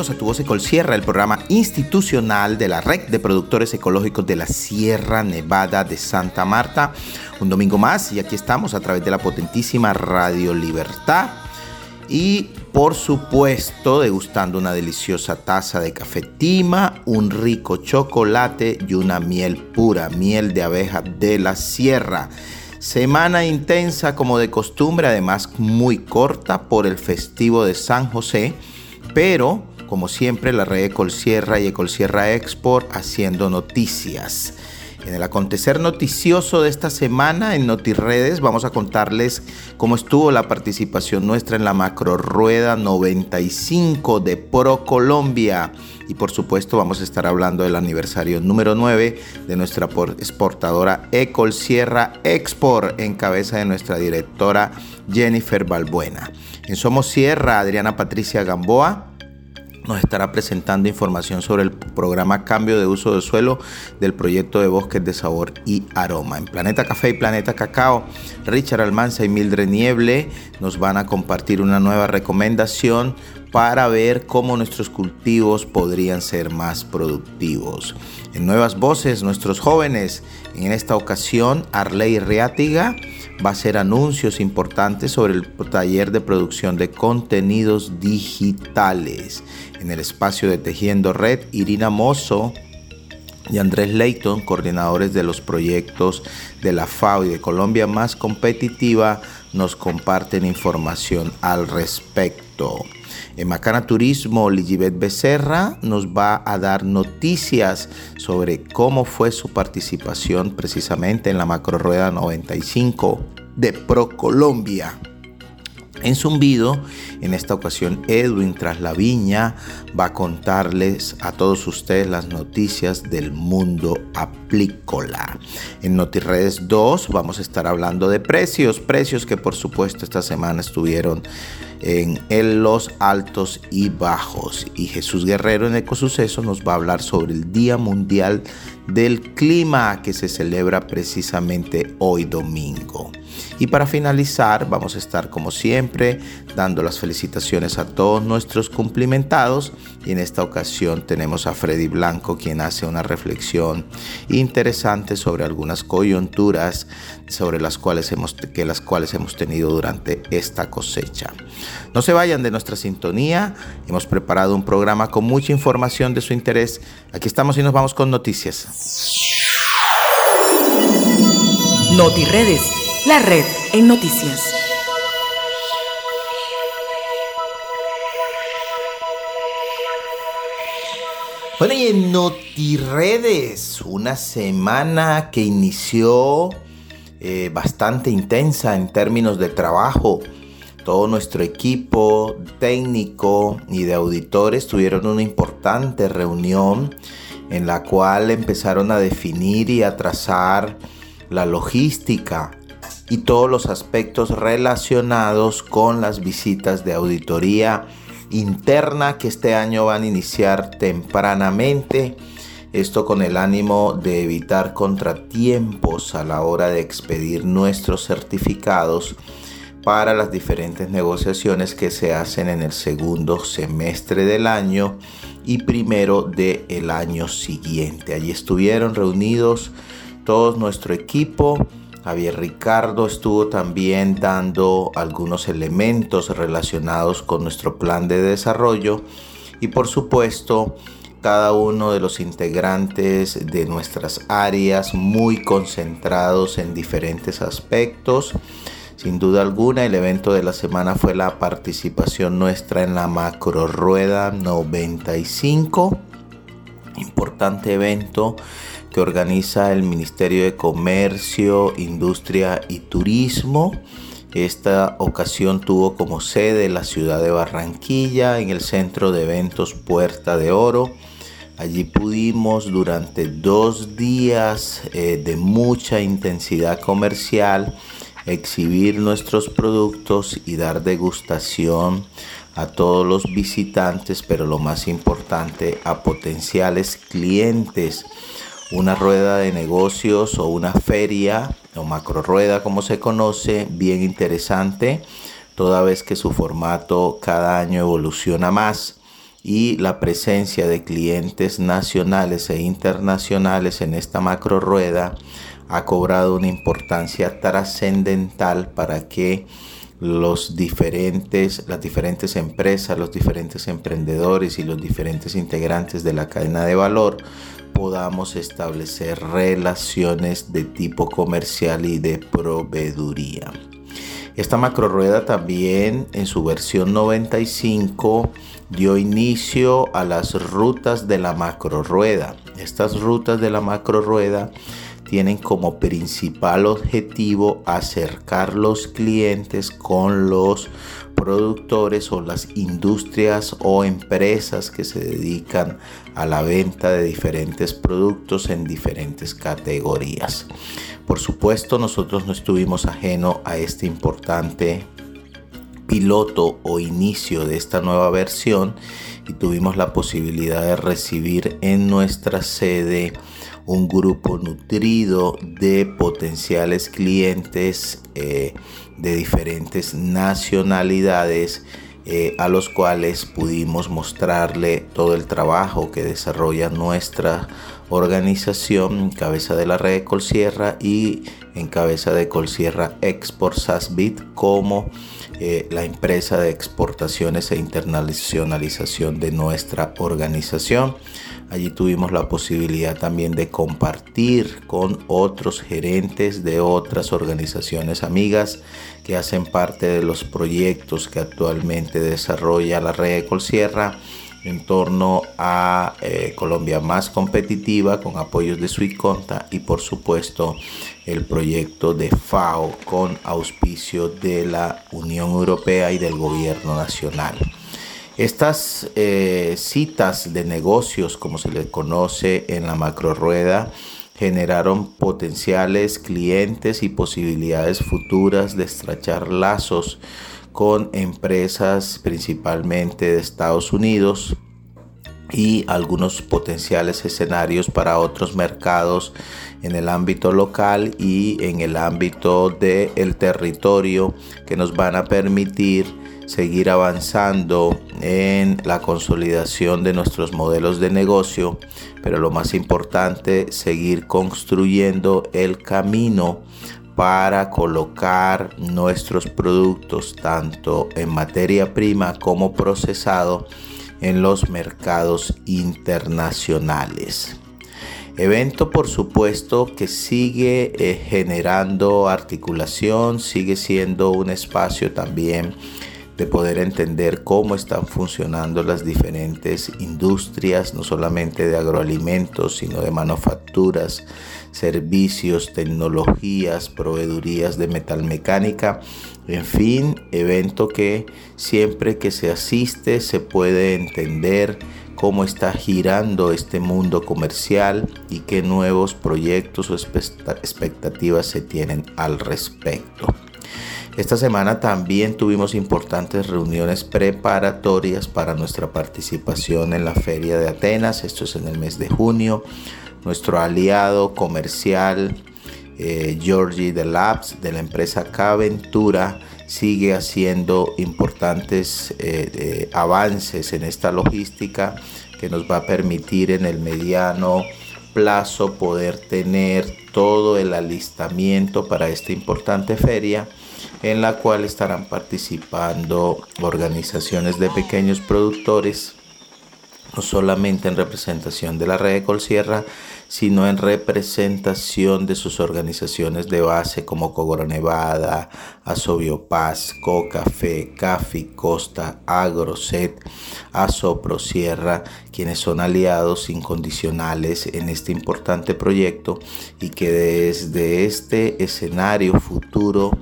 bienvenidos a Tu Voz Ecolsierra, el programa institucional de la Red de Productores Ecológicos de la Sierra Nevada de Santa Marta. Un domingo más y aquí estamos a través de la potentísima Radio Libertad y por supuesto degustando una deliciosa taza de café tima, un rico chocolate y una miel pura, miel de abeja de la sierra. Semana intensa como de costumbre, además muy corta por el festivo de San José, pero como siempre la red Ecolsierra y Ecolsierra Export haciendo noticias. En el acontecer noticioso de esta semana en NotiRedes vamos a contarles cómo estuvo la participación nuestra en la macro rueda 95 de Pro Colombia. Y por supuesto vamos a estar hablando del aniversario número 9 de nuestra exportadora Ecol Sierra Export en cabeza de nuestra directora Jennifer Balbuena. En Somos Sierra, Adriana Patricia Gamboa nos estará presentando información sobre el programa Cambio de Uso de Suelo del proyecto de Bosques de Sabor y Aroma. En Planeta Café y Planeta Cacao, Richard Almanza y Mildred Nieble nos van a compartir una nueva recomendación para ver cómo nuestros cultivos podrían ser más productivos. En Nuevas Voces, nuestros jóvenes, en esta ocasión Arley Reátiga va a hacer anuncios importantes sobre el taller de producción de contenidos digitales. En el espacio de Tejiendo Red, Irina Mozo y Andrés Leighton, coordinadores de los proyectos de la FAO y de Colombia Más Competitiva, nos comparten información al respecto. En Macana Turismo, Ligibet Becerra nos va a dar noticias sobre cómo fue su participación precisamente en la Macro Rueda 95 de Pro Colombia. En Zumbido, en esta ocasión Edwin tras la viña va a contarles a todos ustedes las noticias del mundo apícola. En NotiRedes 2 vamos a estar hablando de precios, precios que por supuesto esta semana estuvieron en, los altos y bajos. Y Jesús Guerrero en Ecosuceso nos va a hablar sobre el Día Mundial del Clima que se celebra precisamente hoy domingo. Y para finalizar, vamos a estar como siempre dando las felicitaciones a todos nuestros cumplimentados. Y en esta ocasión tenemos a Freddy Blanco, quien hace una reflexión interesante sobre algunas coyunturas sobre las cuales hemos, que las cuales hemos tenido durante esta cosecha. No se vayan de nuestra sintonía. Hemos preparado un programa con mucha información de su interés. Aquí estamos y nos vamos con noticias. NotiRedes, la red en noticias. Bueno, y en NotiRedes, una semana que inició eh, bastante intensa en términos de trabajo. Todo nuestro equipo técnico y de auditores tuvieron una importante reunión en la cual empezaron a definir y a trazar la logística y todos los aspectos relacionados con las visitas de auditoría interna que este año van a iniciar tempranamente esto con el ánimo de evitar contratiempos a la hora de expedir nuestros certificados para las diferentes negociaciones que se hacen en el segundo semestre del año y primero del año siguiente. Allí estuvieron reunidos todo nuestro equipo. Javier Ricardo estuvo también dando algunos elementos relacionados con nuestro plan de desarrollo y por supuesto cada uno de los integrantes de nuestras áreas muy concentrados en diferentes aspectos. Sin duda alguna, el evento de la semana fue la participación nuestra en la Macro Rueda 95, importante evento que organiza el Ministerio de Comercio, Industria y Turismo. Esta ocasión tuvo como sede la ciudad de Barranquilla en el centro de eventos Puerta de Oro. Allí pudimos durante dos días eh, de mucha intensidad comercial exhibir nuestros productos y dar degustación a todos los visitantes, pero lo más importante, a potenciales clientes. Una rueda de negocios o una feria o macro rueda como se conoce, bien interesante, toda vez que su formato cada año evoluciona más y la presencia de clientes nacionales e internacionales en esta macro rueda ha cobrado una importancia trascendental para que los diferentes, las diferentes empresas, los diferentes emprendedores y los diferentes integrantes de la cadena de valor podamos establecer relaciones de tipo comercial y de proveeduría. Esta macro rueda también en su versión 95 dio inicio a las rutas de la macro rueda. Estas rutas de la macro rueda tienen como principal objetivo acercar los clientes con los productores o las industrias o empresas que se dedican a la venta de diferentes productos en diferentes categorías. Por supuesto, nosotros no estuvimos ajeno a este importante piloto o inicio de esta nueva versión y tuvimos la posibilidad de recibir en nuestra sede un grupo nutrido de potenciales clientes eh, de diferentes nacionalidades eh, a los cuales pudimos mostrarle todo el trabajo que desarrolla nuestra organización en cabeza de la red Colsierra y en cabeza de Colsierra Export Sasbit como eh, la empresa de exportaciones e internacionalización de nuestra organización. Allí tuvimos la posibilidad también de compartir con otros gerentes de otras organizaciones amigas que hacen parte de los proyectos que actualmente desarrolla la red de Colsierra en torno a eh, Colombia más competitiva con apoyos de Suiconta y por supuesto el proyecto de FAO con auspicio de la Unión Europea y del gobierno nacional. Estas eh, citas de negocios, como se les conoce en la macro rueda, generaron potenciales clientes y posibilidades futuras de estrechar lazos con empresas principalmente de Estados Unidos y algunos potenciales escenarios para otros mercados en el ámbito local y en el ámbito del territorio que nos van a permitir seguir avanzando en la consolidación de nuestros modelos de negocio, pero lo más importante, seguir construyendo el camino para colocar nuestros productos tanto en materia prima como procesado en los mercados internacionales. Evento por supuesto que sigue eh, generando articulación, sigue siendo un espacio también de poder entender cómo están funcionando las diferentes industrias, no solamente de agroalimentos, sino de manufacturas, servicios, tecnologías, proveedurías de metalmecánica, en fin, evento que siempre que se asiste se puede entender cómo está girando este mundo comercial y qué nuevos proyectos o expectativas se tienen al respecto. Esta semana también tuvimos importantes reuniones preparatorias para nuestra participación en la Feria de Atenas. Esto es en el mes de junio. Nuestro aliado comercial eh, Georgie de Labs de la empresa Caventura sigue haciendo importantes eh, avances en esta logística que nos va a permitir en el mediano plazo poder tener todo el alistamiento para esta importante feria en la cual estarán participando organizaciones de pequeños productores, no solamente en representación de la red de Colsierra, sino en representación de sus organizaciones de base como Cogoro Nevada, Asobio Paz, Café, Cafi, Costa, Agroset, Asopro Sierra, quienes son aliados incondicionales en este importante proyecto y que desde este escenario futuro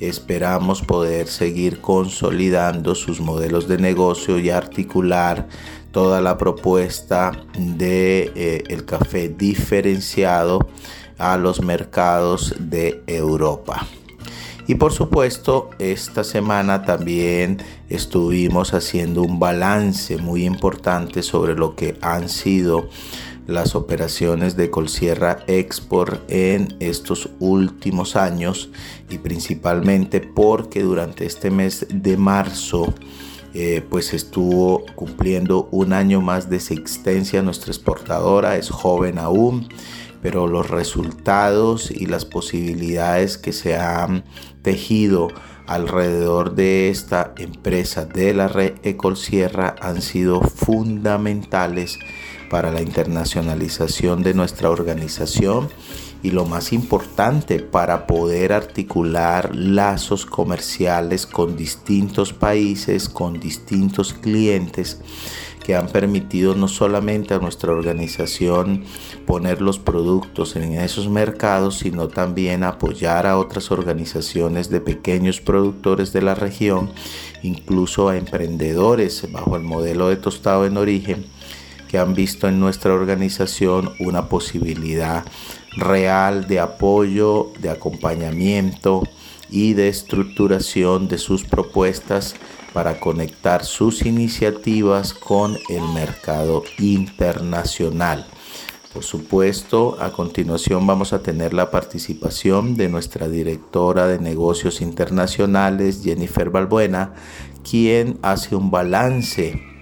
Esperamos poder seguir consolidando sus modelos de negocio y articular toda la propuesta de eh, el café diferenciado a los mercados de Europa. Y por supuesto, esta semana también estuvimos haciendo un balance muy importante sobre lo que han sido las operaciones de Colsierra Export en estos últimos años y principalmente porque durante este mes de marzo eh, pues estuvo cumpliendo un año más de existencia nuestra exportadora, es joven aún, pero los resultados y las posibilidades que se han tejido alrededor de esta empresa de la red Ecolsierra han sido fundamentales para la internacionalización de nuestra organización y lo más importante para poder articular lazos comerciales con distintos países, con distintos clientes que han permitido no solamente a nuestra organización poner los productos en esos mercados, sino también apoyar a otras organizaciones de pequeños productores de la región, incluso a emprendedores bajo el modelo de tostado en origen, que han visto en nuestra organización una posibilidad real de apoyo, de acompañamiento y de estructuración de sus propuestas para conectar sus iniciativas con el mercado internacional. Por supuesto, a continuación vamos a tener la participación de nuestra directora de negocios internacionales, Jennifer Balbuena, quien hace un balance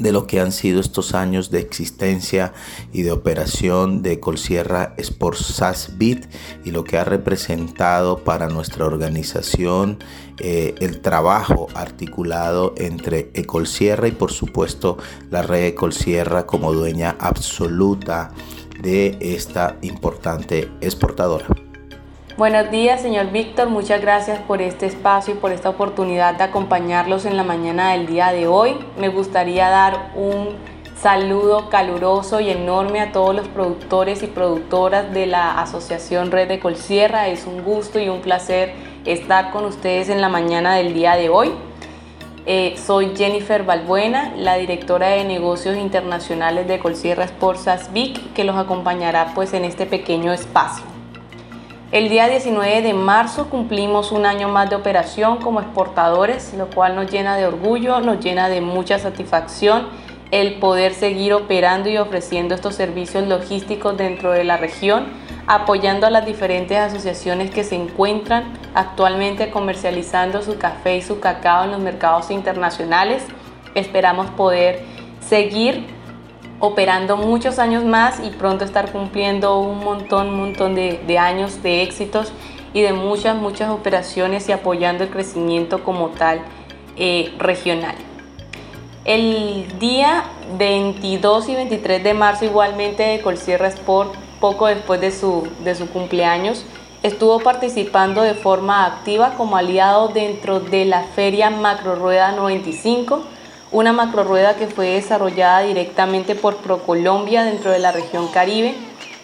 de lo que han sido estos años de existencia y de operación de Colsierra Sport SAS Bit y lo que ha representado para nuestra organización eh, el trabajo articulado entre Ecolsierra y por supuesto la red Ecolsierra como dueña absoluta de esta importante exportadora. Buenos días, señor Víctor. Muchas gracias por este espacio y por esta oportunidad de acompañarlos en la mañana del día de hoy. Me gustaría dar un saludo caluroso y enorme a todos los productores y productoras de la Asociación Red de Colsierra. Es un gusto y un placer estar con ustedes en la mañana del día de hoy. Eh, soy Jennifer Balbuena, la directora de negocios internacionales de Colsierra Sports Vic, que los acompañará pues en este pequeño espacio. El día 19 de marzo cumplimos un año más de operación como exportadores, lo cual nos llena de orgullo, nos llena de mucha satisfacción el poder seguir operando y ofreciendo estos servicios logísticos dentro de la región, apoyando a las diferentes asociaciones que se encuentran actualmente comercializando su café y su cacao en los mercados internacionales. Esperamos poder seguir operando muchos años más y pronto estar cumpliendo un montón, montón de, años de éxitos y de muchas, muchas operaciones y apoyando el crecimiento como tal eh, regional. El día 22 y 23 de marzo igualmente de Colsierra Sport, poco después de su, de su cumpleaños, estuvo participando de forma activa como aliado dentro de la Feria Macro Rueda 95 una macrorueda que fue desarrollada directamente por ProColombia dentro de la región Caribe,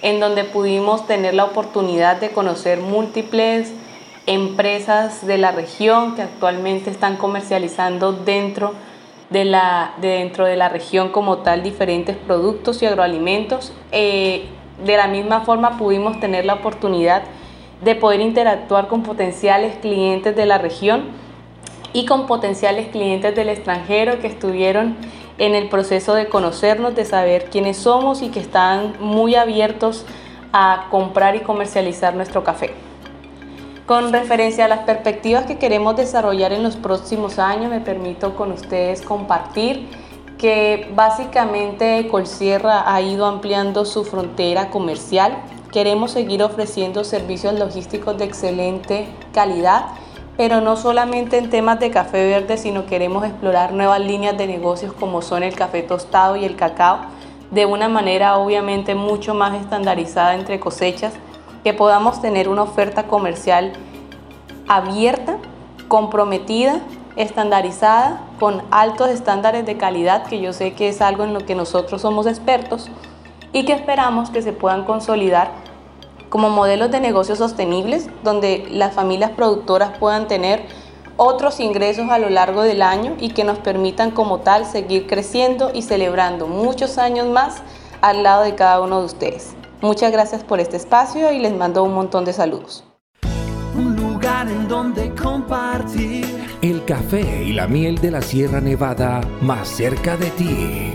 en donde pudimos tener la oportunidad de conocer múltiples empresas de la región que actualmente están comercializando dentro de la, dentro de la región como tal diferentes productos y agroalimentos. Eh, de la misma forma pudimos tener la oportunidad de poder interactuar con potenciales clientes de la región y con potenciales clientes del extranjero que estuvieron en el proceso de conocernos, de saber quiénes somos y que están muy abiertos a comprar y comercializar nuestro café. Con referencia a las perspectivas que queremos desarrollar en los próximos años, me permito con ustedes compartir que básicamente Colsierra ha ido ampliando su frontera comercial. Queremos seguir ofreciendo servicios logísticos de excelente calidad pero no solamente en temas de café verde, sino queremos explorar nuevas líneas de negocios como son el café tostado y el cacao, de una manera obviamente mucho más estandarizada entre cosechas, que podamos tener una oferta comercial abierta, comprometida, estandarizada, con altos estándares de calidad, que yo sé que es algo en lo que nosotros somos expertos, y que esperamos que se puedan consolidar como modelos de negocios sostenibles donde las familias productoras puedan tener otros ingresos a lo largo del año y que nos permitan como tal seguir creciendo y celebrando muchos años más al lado de cada uno de ustedes. Muchas gracias por este espacio y les mando un montón de saludos. Un lugar en donde compartir el café y la miel de la Sierra Nevada más cerca de ti.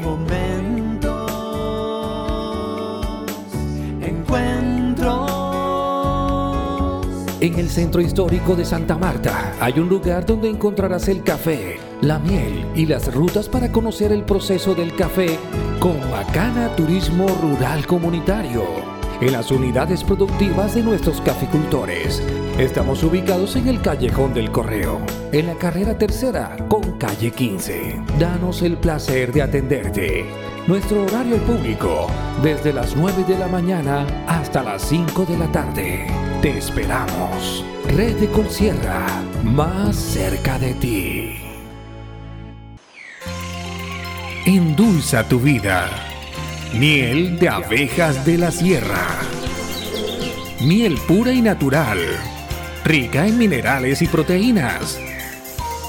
En el centro histórico de Santa Marta hay un lugar donde encontrarás el café, la miel y las rutas para conocer el proceso del café con Macana Turismo Rural Comunitario. En las unidades productivas de nuestros caficultores. Estamos ubicados en el Callejón del Correo, en la carrera tercera con calle 15. Danos el placer de atenderte. Nuestro horario público, desde las 9 de la mañana hasta las 5 de la tarde. Te esperamos. Red de Colsierra, más cerca de ti. Endulza tu vida. Miel de abejas de la sierra. Miel pura y natural. Rica en minerales y proteínas.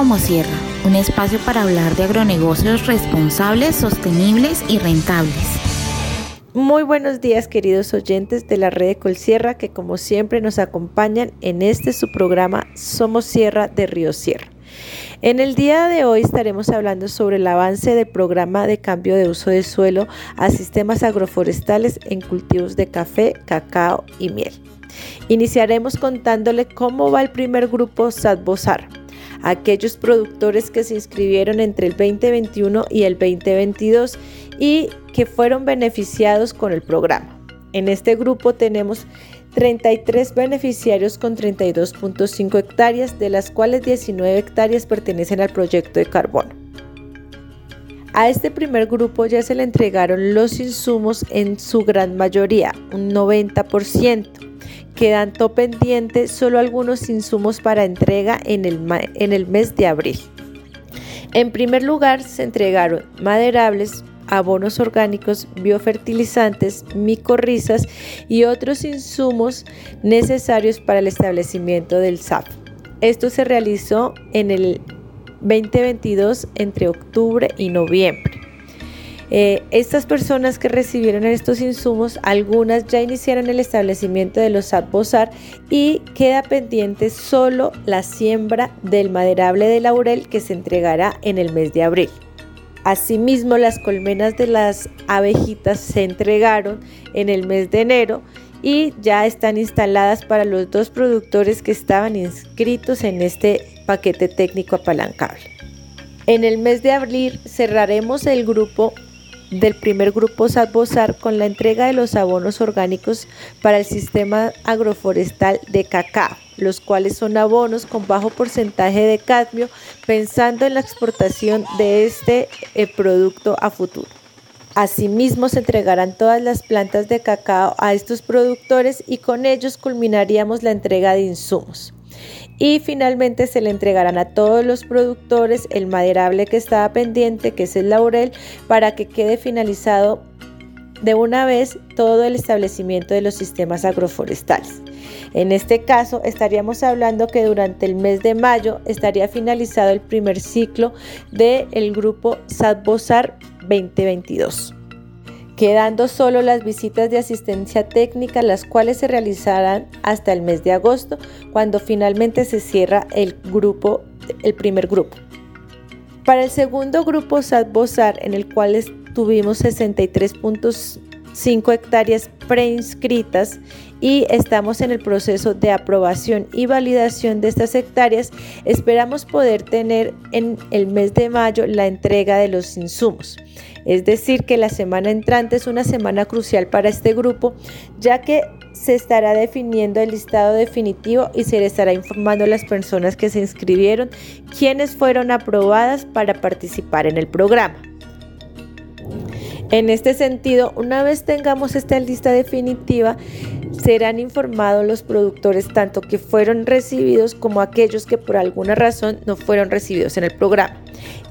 Somos Sierra, un espacio para hablar de agronegocios responsables, sostenibles y rentables. Muy buenos días queridos oyentes de la red de Colsierra que como siempre nos acompañan en este su programa Somos Sierra de Río Sierra. En el día de hoy estaremos hablando sobre el avance del programa de cambio de uso de suelo a sistemas agroforestales en cultivos de café, cacao y miel. Iniciaremos contándole cómo va el primer grupo Sadbosar, aquellos productores que se inscribieron entre el 2021 y el 2022 y que fueron beneficiados con el programa. En este grupo tenemos 33 beneficiarios con 32.5 hectáreas, de las cuales 19 hectáreas pertenecen al proyecto de carbono. A este primer grupo ya se le entregaron los insumos en su gran mayoría, un 90%. Quedando pendientes solo algunos insumos para entrega en el, en el mes de abril. En primer lugar, se entregaron maderables, abonos orgánicos, biofertilizantes, micorrizas y otros insumos necesarios para el establecimiento del SAP. Esto se realizó en el 2022 entre octubre y noviembre. Eh, estas personas que recibieron estos insumos, algunas ya iniciaron el establecimiento de los Bosar y queda pendiente solo la siembra del maderable de laurel que se entregará en el mes de abril. Asimismo, las colmenas de las abejitas se entregaron en el mes de enero y ya están instaladas para los dos productores que estaban inscritos en este paquete técnico apalancable. En el mes de abril cerraremos el grupo del primer grupo Sadbosar con la entrega de los abonos orgánicos para el sistema agroforestal de cacao, los cuales son abonos con bajo porcentaje de cadmio, pensando en la exportación de este eh, producto a futuro. Asimismo, se entregarán todas las plantas de cacao a estos productores y con ellos culminaríamos la entrega de insumos y finalmente se le entregarán a todos los productores el maderable que estaba pendiente, que es el laurel, para que quede finalizado de una vez todo el establecimiento de los sistemas agroforestales. En este caso, estaríamos hablando que durante el mes de mayo estaría finalizado el primer ciclo del grupo Sadbosar 2022 quedando solo las visitas de asistencia técnica, las cuales se realizarán hasta el mes de agosto, cuando finalmente se cierra el grupo, el primer grupo. Para el segundo grupo SAT-BOSAR, en el cual tuvimos 63.5 hectáreas preinscritas y estamos en el proceso de aprobación y validación de estas hectáreas, esperamos poder tener en el mes de mayo la entrega de los insumos. Es decir, que la semana entrante es una semana crucial para este grupo, ya que se estará definiendo el listado definitivo y se le estará informando a las personas que se inscribieron quienes fueron aprobadas para participar en el programa. En este sentido, una vez tengamos esta lista definitiva, serán informados los productores tanto que fueron recibidos como aquellos que por alguna razón no fueron recibidos en el programa.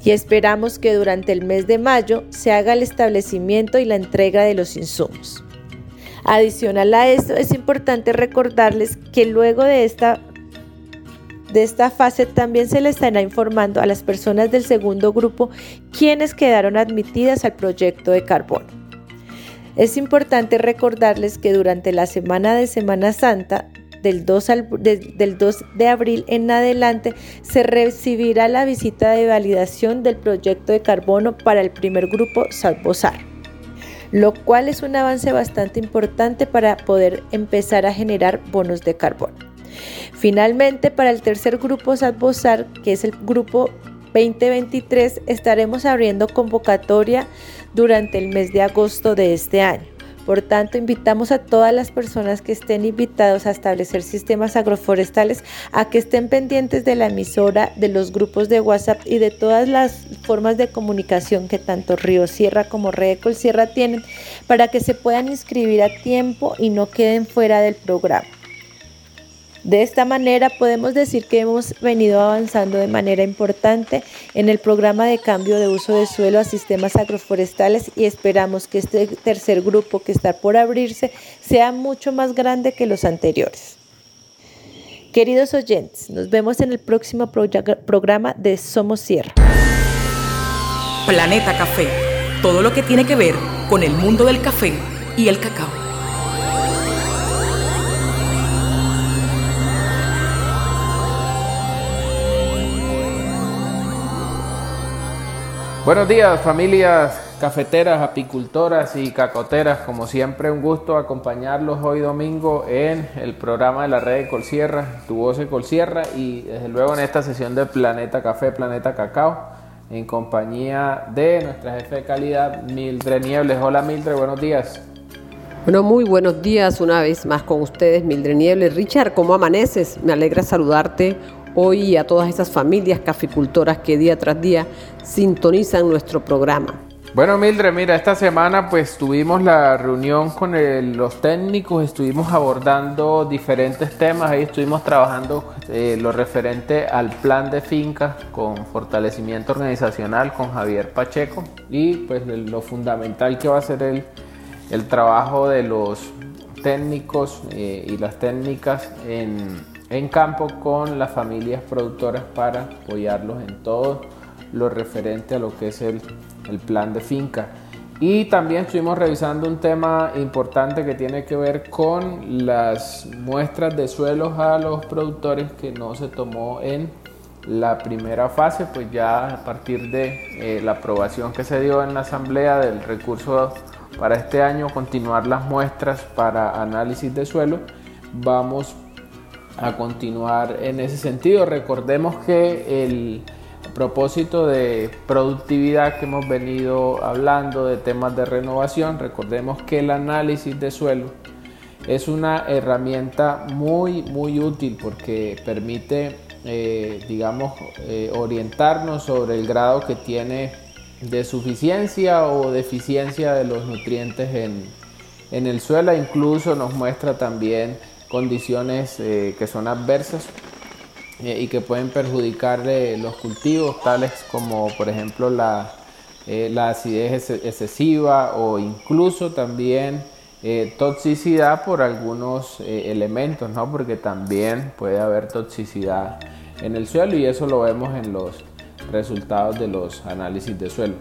Y esperamos que durante el mes de mayo se haga el establecimiento y la entrega de los insumos. Adicional a esto, es importante recordarles que luego de esta de esta fase también se le estará informando a las personas del segundo grupo quienes quedaron admitidas al proyecto de carbono. Es importante recordarles que durante la semana de Semana Santa, del 2, del 2 de abril en adelante, se recibirá la visita de validación del proyecto de carbono para el primer grupo Salvosar, lo cual es un avance bastante importante para poder empezar a generar bonos de carbono. Finalmente, para el tercer grupo Salvosar, que es el grupo 2023, estaremos abriendo convocatoria durante el mes de agosto de este año. Por tanto, invitamos a todas las personas que estén invitados a establecer sistemas agroforestales a que estén pendientes de la emisora, de los grupos de WhatsApp y de todas las formas de comunicación que tanto Río Sierra como Redecol Sierra tienen para que se puedan inscribir a tiempo y no queden fuera del programa. De esta manera podemos decir que hemos venido avanzando de manera importante en el programa de cambio de uso de suelo a sistemas agroforestales y esperamos que este tercer grupo que está por abrirse sea mucho más grande que los anteriores. Queridos oyentes, nos vemos en el próximo programa de Somos Sierra. Planeta Café, todo lo que tiene que ver con el mundo del café y el cacao. Buenos días familias cafeteras, apicultoras y cacoteras. Como siempre un gusto acompañarlos hoy domingo en el programa de la red de Colsierra, Tu Voz de Colsierra y desde luego en esta sesión de Planeta Café, Planeta Cacao en compañía de nuestra jefe de calidad Mildred Niebles. Hola Mildred, buenos días. Bueno, muy buenos días una vez más con ustedes, Mildred Niebles. Richard, ¿cómo amaneces? Me alegra saludarte hoy a todas esas familias caficultoras que día tras día sintonizan nuestro programa. Bueno, Mildred, mira, esta semana pues tuvimos la reunión con los técnicos, estuvimos abordando diferentes temas, ahí estuvimos trabajando eh, lo referente al plan de fincas con fortalecimiento organizacional con Javier Pacheco y pues lo fundamental que va a ser el, el trabajo de los técnicos eh, y las técnicas en en campo con las familias productoras para apoyarlos en todo lo referente a lo que es el, plan de finca. Y también estuvimos revisando un tema importante que tiene que ver con las muestras de suelos a los productores que no se tomó en la primera fase, pues ya a partir de eh, la aprobación que se dio en la asamblea del recurso para este año, continuar las muestras para análisis de suelo, vamos a continuar en ese sentido. Recordemos que el propósito de productividad que hemos venido hablando de temas de renovación, recordemos que el análisis de suelo es una herramienta muy muy útil porque permite eh, digamos eh, orientarnos sobre el grado que tiene de suficiencia o deficiencia de los nutrientes en, en el suelo incluso nos muestra también condiciones eh, que son adversas eh, y que pueden perjudicar eh, los cultivos, tales como por ejemplo la, la acidez excesiva o incluso también toxicidad por algunos elementos, ¿no? porque también puede haber toxicidad en el suelo y eso lo vemos en los resultados de los análisis de suelo.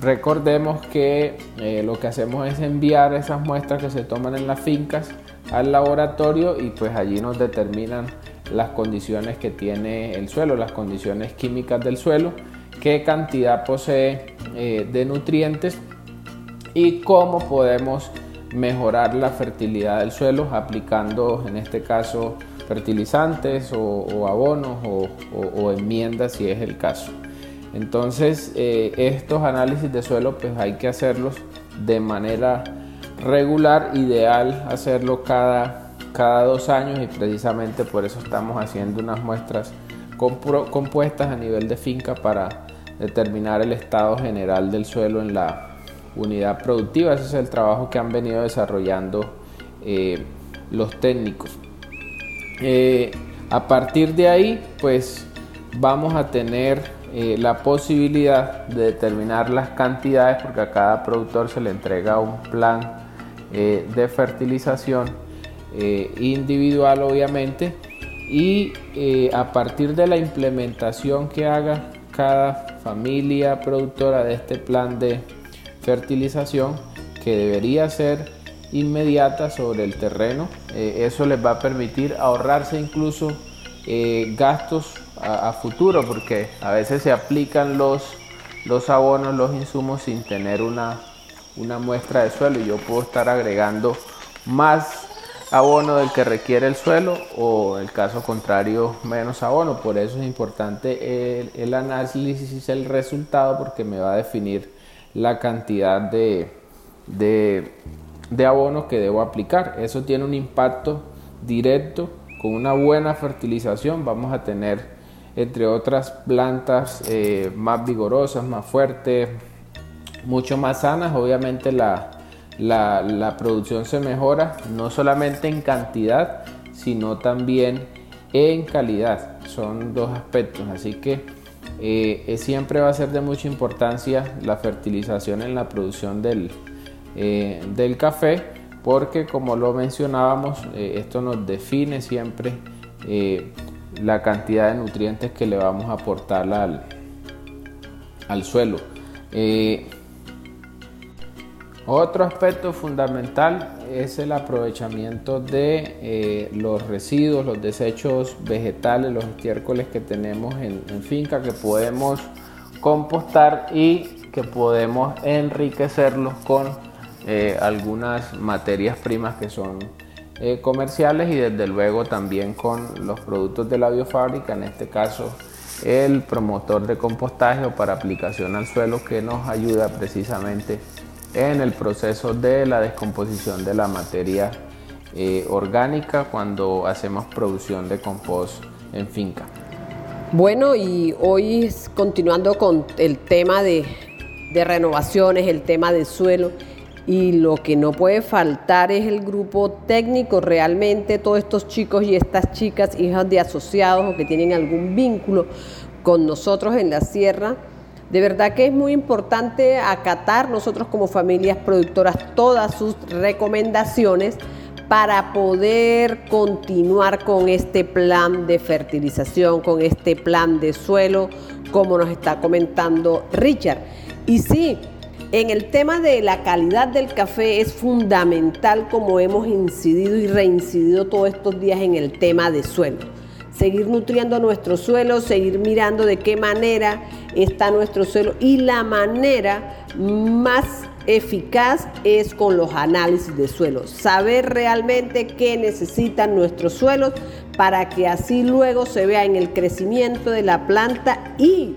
recordemos que lo que hacemos es enviar esas muestras que se toman en las fincas al laboratorio y pues allí nos determinan las condiciones que tiene el suelo, las condiciones químicas del suelo, qué cantidad posee eh, de nutrientes y cómo podemos mejorar la fertilidad del suelo aplicando en este caso fertilizantes o, abonos o, enmiendas si es el caso. Entonces eh, estos análisis de suelo pues hay que hacerlos de manera regular, ideal hacerlo cada, cada dos años y precisamente por eso estamos haciendo unas muestras compuestas a nivel de finca para determinar el estado general del suelo en la unidad productiva. Ese es el trabajo que han venido desarrollando eh, los técnicos. Eh, a partir de ahí, pues vamos a tener eh, la posibilidad de determinar las cantidades porque a cada productor se le entrega un plan eh, de fertilización individual obviamente y a partir de la implementación que haga cada familia productora de este plan de fertilización que debería ser inmediata sobre el terreno. Eh, eso les va a permitir ahorrarse incluso eh, gastos a, futuro porque a veces se aplican los, los abonos, los insumos sin tener una, una muestra de suelo y yo puedo estar agregando más abono del que requiere el suelo o el caso contrario menos abono. Por eso es importante el, el análisis, el resultado porque me va a definir la cantidad de, de, abono que debo aplicar. Eso tiene un impacto directo con una buena fertilización. Vamos a tener entre otras plantas eh, más vigorosas, más fuertes, mucho más sanas. Obviamente la, la, producción se mejora no solamente en cantidad, sino también en calidad. Son dos aspectos, así que eh, siempre va a ser de mucha importancia la fertilización en la producción del, eh, del café, porque como lo mencionábamos, eh, esto nos define siempre la cantidad de nutrientes que le vamos a aportar al, al suelo. Otro aspecto fundamental es el aprovechamiento de eh, los residuos, los desechos vegetales, los estiércoles que tenemos en, finca que podemos compostar y que podemos enriquecerlos con eh, algunas materias primas que son eh, comerciales y desde luego también con los productos de la biofábrica, en este caso el promotor de compostaje o para aplicación al suelo que nos ayuda precisamente en el proceso de la descomposición de la materia eh, orgánica cuando hacemos producción de compost en finca. Bueno, y hoy continuando con el tema de, renovaciones, el tema de suelo, y lo que no puede faltar es el grupo técnico, realmente todos estos chicos y estas chicas, hijas de asociados o que tienen algún vínculo con nosotros en la sierra, de verdad que es muy importante acatar nosotros como familias productoras todas sus recomendaciones para poder continuar con este plan de fertilización, con este plan de suelo, como nos está comentando Richard. Y sí, en el tema de la calidad del café es fundamental como hemos incidido y reincidido todos estos días en el tema de suelo seguir nutriendo nuestro suelo, seguir mirando de qué manera está nuestro suelo y la manera más eficaz es con los análisis de suelo, saber realmente qué necesitan nuestros suelos para que así luego se vea en el crecimiento de la planta y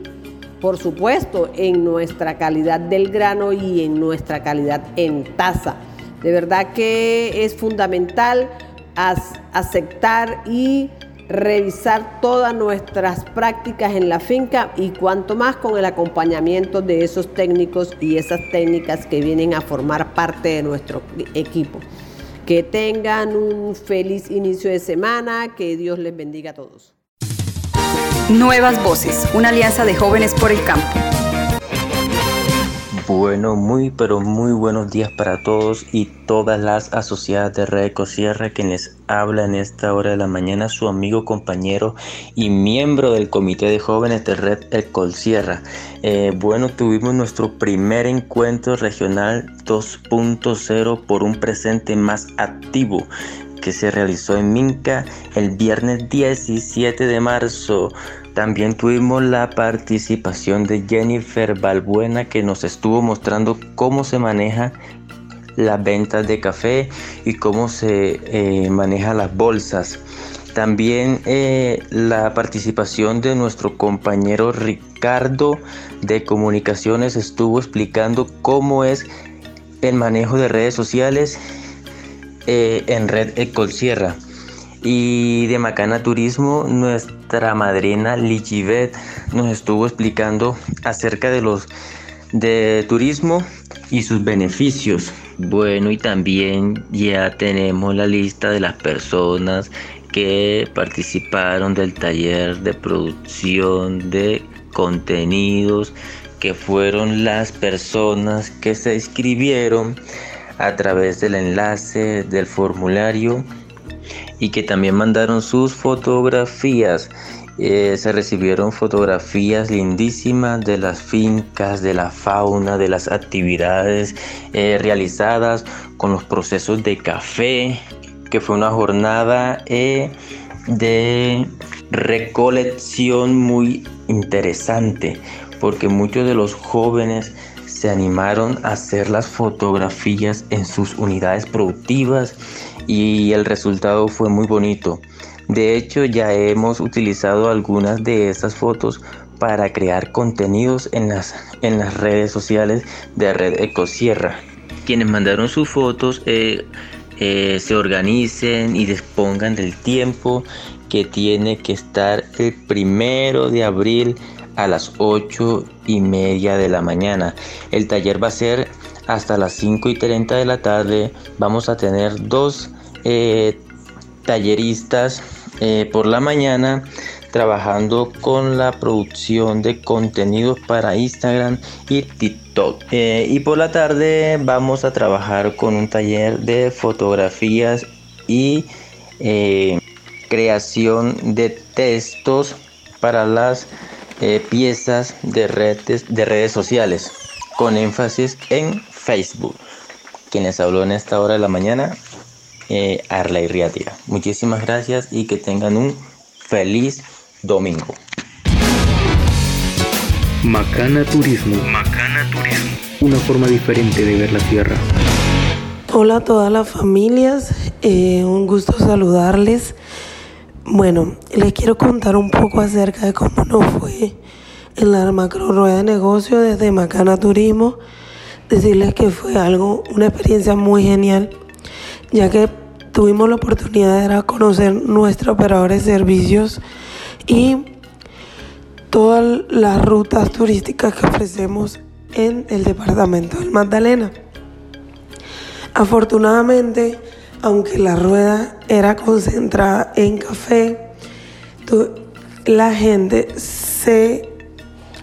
por supuesto en nuestra calidad del grano y en nuestra calidad en taza. De verdad que es fundamental aceptar y revisar todas nuestras prácticas en la finca y cuanto más con el acompañamiento de esos técnicos y esas técnicas que vienen a formar parte de nuestro equipo. Que tengan un feliz inicio de semana, que Dios les bendiga a todos. Nuevas Voces, una alianza de jóvenes por el campo. Bueno, muy pero muy buenos días para todos y todas las asociadas de Red Ecosierra quienes habla en esta hora de la mañana su amigo, compañero y miembro del comité de jóvenes de Red Ecosierra. Eh, bueno, tuvimos nuestro primer encuentro regional 2.0 por un presente más activo que se realizó en Minca el viernes 17 de marzo también tuvimos la participación de Jennifer Balbuena que nos estuvo mostrando cómo se maneja las ventas de café y cómo se eh, maneja las bolsas. También eh, la participación de nuestro compañero Ricardo de Comunicaciones estuvo explicando cómo es el manejo de redes sociales eh, en Red Ecolsierra. Y de Macana Turismo, nuestra madrina Lichivet nos estuvo explicando acerca de los de turismo y sus beneficios. Bueno, y también ya tenemos la lista de las personas que participaron del taller de producción de contenidos, que fueron las personas que se inscribieron a través del enlace del formulario y que también mandaron sus fotografías. Eh, se recibieron fotografías lindísimas de las fincas, de la fauna, de las actividades eh, realizadas con los procesos de café, que fue una jornada eh, de recolección muy interesante, porque muchos de los jóvenes se animaron a hacer las fotografías en sus unidades productivas y el resultado fue muy bonito. De hecho, ya hemos utilizado algunas de estas fotos para crear contenidos en las, en las redes sociales de Red Ecosierra. Quienes mandaron sus fotos eh, eh, se organicen y dispongan del tiempo que tiene que estar el primero de abril a las 8 y media de la mañana. El taller va a ser hasta las 5 y 30 de la tarde. Vamos a tener dos eh, talleristas eh, por la mañana trabajando con la producción de contenidos para Instagram y TikTok. Eh, y por la tarde vamos a trabajar con un taller de fotografías y creación de textos para las piezas de redes, de redes sociales con énfasis en Facebook. Quienes habló en esta hora de la mañana, eh, Arley Riatia. Muchísimas gracias y que tengan un feliz domingo. Macana Turismo. Macana Turismo. Una forma diferente de ver la tierra. Hola a todas las familias, eh, un gusto saludarles. Bueno, les quiero contar un poco acerca de cómo nos fue en la macro rueda de negocio desde Macana Turismo. Decirles que fue algo, una experiencia muy genial ya que tuvimos la oportunidad de conocer nuestros operadores de servicios y todas las rutas turísticas que ofrecemos en el departamento del Magdalena. Afortunadamente, aunque la rueda era concentrada en café, la gente se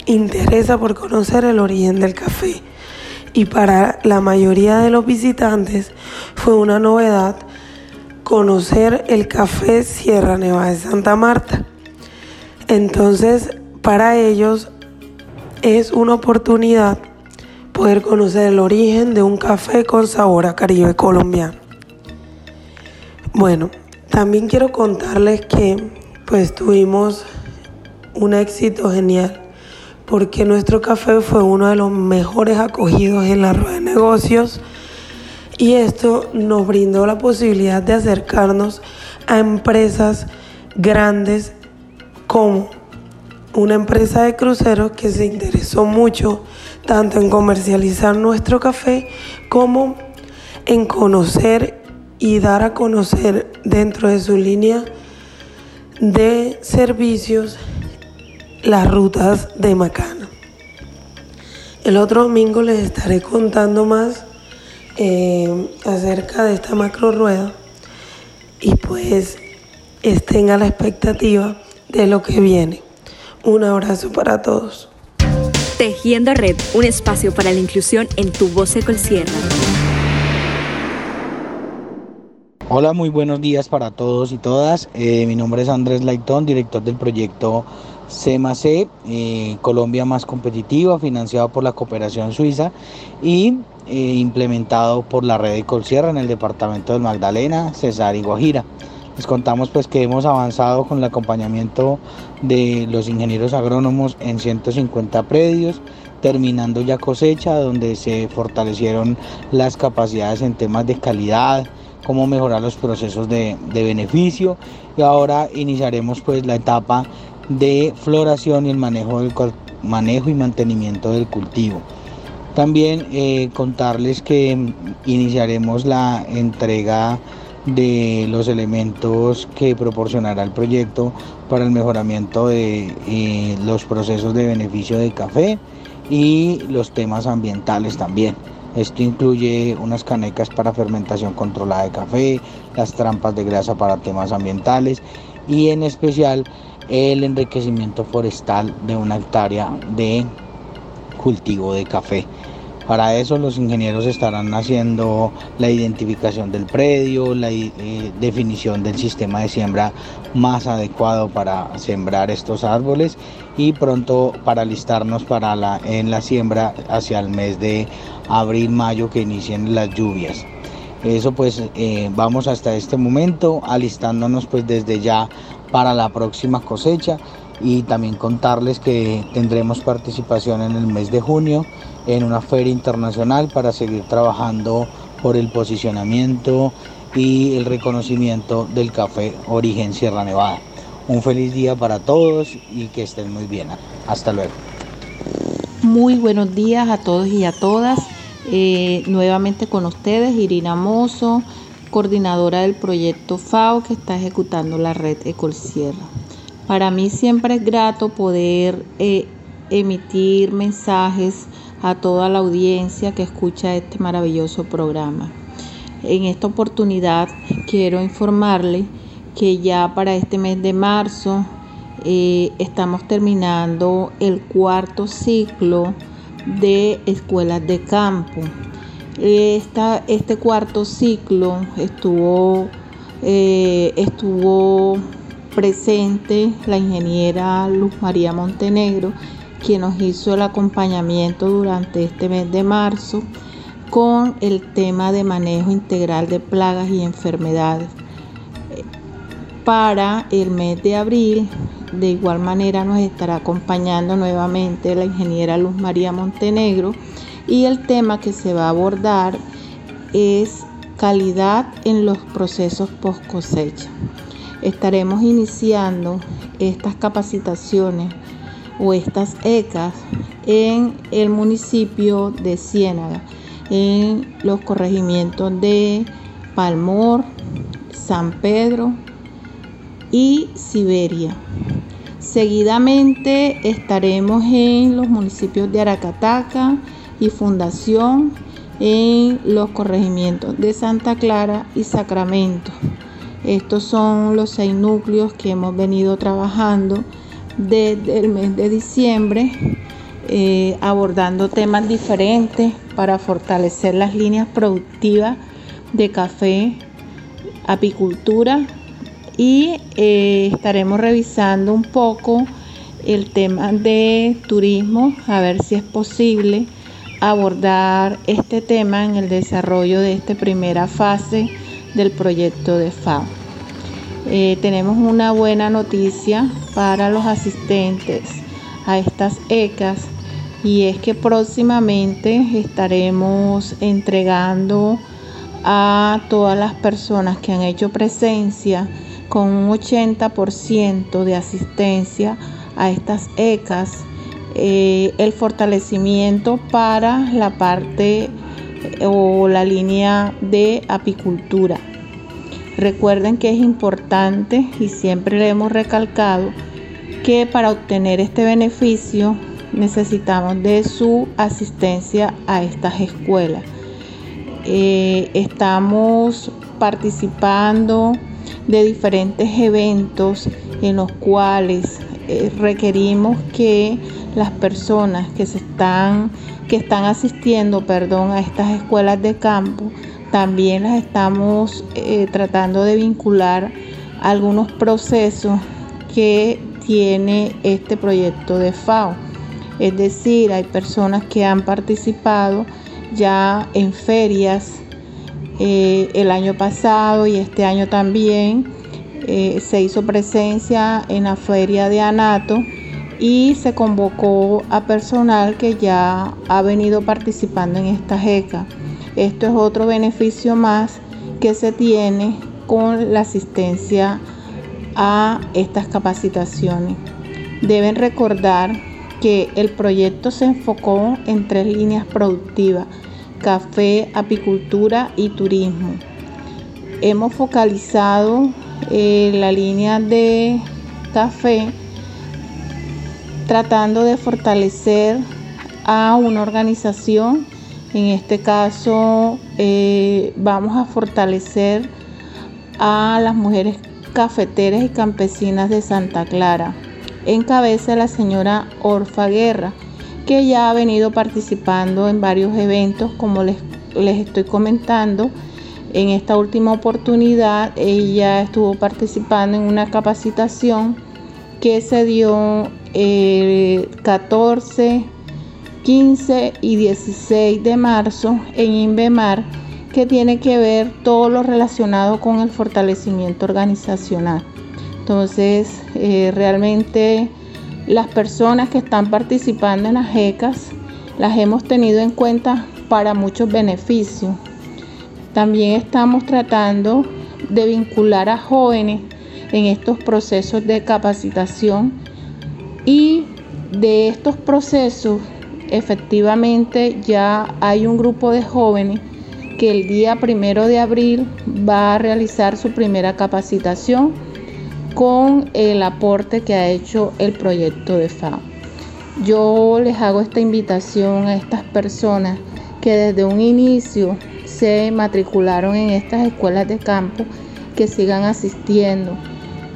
interesa por conocer el origen del café y para la mayoría de los visitantes fue una novedad conocer el café Sierra Nevada de Santa Marta. Entonces, para ellos es una oportunidad poder conocer el origen de un café con sabor a Caribe colombiano. Bueno, también quiero contarles que pues tuvimos un éxito genial porque nuestro café fue uno de los mejores acogidos en la rueda de negocios y esto nos brindó la posibilidad de acercarnos a empresas grandes como una empresa de cruceros que se interesó mucho tanto en comercializar nuestro café como en conocer y dar a conocer dentro de su línea de servicios las rutas de Macana. El otro domingo les estaré contando más eh, acerca de esta macro rueda y pues estén a la expectativa de lo que viene. Un abrazo para todos. Tejiendo Red, un espacio para la inclusión en tu voz Sierra. Hola, muy buenos días para todos y todas. Eh, mi nombre es Andrés Laitón, director del proyecto CMAC, eh, Colombia Más Competitiva, financiado por la Cooperación Suiza y eh, implementado por la red de Colsierra en el departamento del Magdalena, Cesar y Guajira. Les contamos pues que hemos avanzado con el acompañamiento de los ingenieros agrónomos en 150 predios, terminando ya cosecha, donde se fortalecieron las capacidades en temas de calidad, cómo mejorar los procesos de, de beneficio y ahora iniciaremos pues la etapa de floración y el manejo, del, manejo y mantenimiento del cultivo. También eh, contarles que iniciaremos la entrega de los elementos que proporcionará el proyecto para el mejoramiento de eh, los procesos de beneficio de café y los temas ambientales también. Esto incluye unas canecas para fermentación controlada de café, las trampas de grasa para temas ambientales y en especial el enriquecimiento forestal de una hectárea de cultivo de café. Para eso los ingenieros estarán haciendo la identificación del predio, la eh, definición del sistema de siembra más adecuado para sembrar estos árboles y pronto para listarnos para la, en la siembra hacia el mes de abril, mayo que inicien las lluvias. Eso pues eh, vamos hasta este momento alistándonos pues desde ya para la próxima cosecha y también contarles que tendremos participación en el mes de junio en una feria internacional para seguir trabajando por el posicionamiento y el reconocimiento del café Origen Sierra Nevada. Un feliz día para todos y que estén muy bien. Hasta luego. Muy buenos días a todos y a todas. Eh, nuevamente con ustedes, Irina Mozo, coordinadora del proyecto FAO que está ejecutando la red Ecolsierra. Para mí siempre es grato poder eh, emitir mensajes a toda la audiencia que escucha este maravilloso programa. En esta oportunidad quiero informarle que ya para este mes de marzo eh, estamos terminando el cuarto ciclo de escuelas de campo. Este cuarto ciclo estuvo, eh, estuvo presente la ingeniera Luz María Montenegro, quien nos hizo el acompañamiento durante este mes de marzo con el tema de manejo integral de plagas y enfermedades. Para el mes de abril, de igual manera nos estará acompañando nuevamente la ingeniera Luz María Montenegro y el tema que se va a abordar es calidad en los procesos post cosecha. Estaremos iniciando estas capacitaciones o estas ECAS en el municipio de Ciénaga, en los corregimientos de Palmor, San Pedro y Siberia. Seguidamente estaremos en los municipios de Aracataca y Fundación, en los corregimientos de Santa Clara y Sacramento. Estos son los seis núcleos que hemos venido trabajando desde el mes de diciembre, eh, abordando temas diferentes para fortalecer las líneas productivas de café, apicultura y eh, estaremos revisando un poco el tema de turismo, a ver si es posible abordar este tema en el desarrollo de esta primera fase del proyecto de FAO. Eh, tenemos una buena noticia para los asistentes a estas ECAS y es que próximamente estaremos entregando a todas las personas que han hecho presencia con un 80% de asistencia a estas ECAS, eh, el fortalecimiento para la parte eh, o la línea de apicultura. Recuerden que es importante y siempre le hemos recalcado que para obtener este beneficio necesitamos de su asistencia a estas escuelas. Eh, estamos participando de diferentes eventos en los cuales requerimos que las personas que se están que están asistiendo, perdón, a estas escuelas de campo, también las estamos eh, tratando de vincular algunos procesos que tiene este proyecto de FAO. Es decir, hay personas que han participado ya en ferias eh, el año pasado y este año también eh, se hizo presencia en la feria de Anato y se convocó a personal que ya ha venido participando en esta JECA. Esto es otro beneficio más que se tiene con la asistencia a estas capacitaciones. Deben recordar que el proyecto se enfocó en tres líneas productivas café, apicultura y turismo. Hemos focalizado eh, la línea de café tratando de fortalecer a una organización. En este caso eh, vamos a fortalecer a las mujeres cafeteras y campesinas de Santa Clara. En cabeza la señora Orfa Guerra que ya ha venido participando en varios eventos, como les, les estoy comentando. En esta última oportunidad ella estuvo participando en una capacitación que se dio el 14, 15 y 16 de marzo en Inbemar, que tiene que ver todo lo relacionado con el fortalecimiento organizacional. Entonces, eh, realmente las personas que están participando en las ECAS las hemos tenido en cuenta para muchos beneficios. También estamos tratando de vincular a jóvenes en estos procesos de capacitación y de estos procesos efectivamente ya hay un grupo de jóvenes que el día primero de abril va a realizar su primera capacitación con el aporte que ha hecho el proyecto de FAO. Yo les hago esta invitación a estas personas que desde un inicio se matricularon en estas escuelas de campo que sigan asistiendo.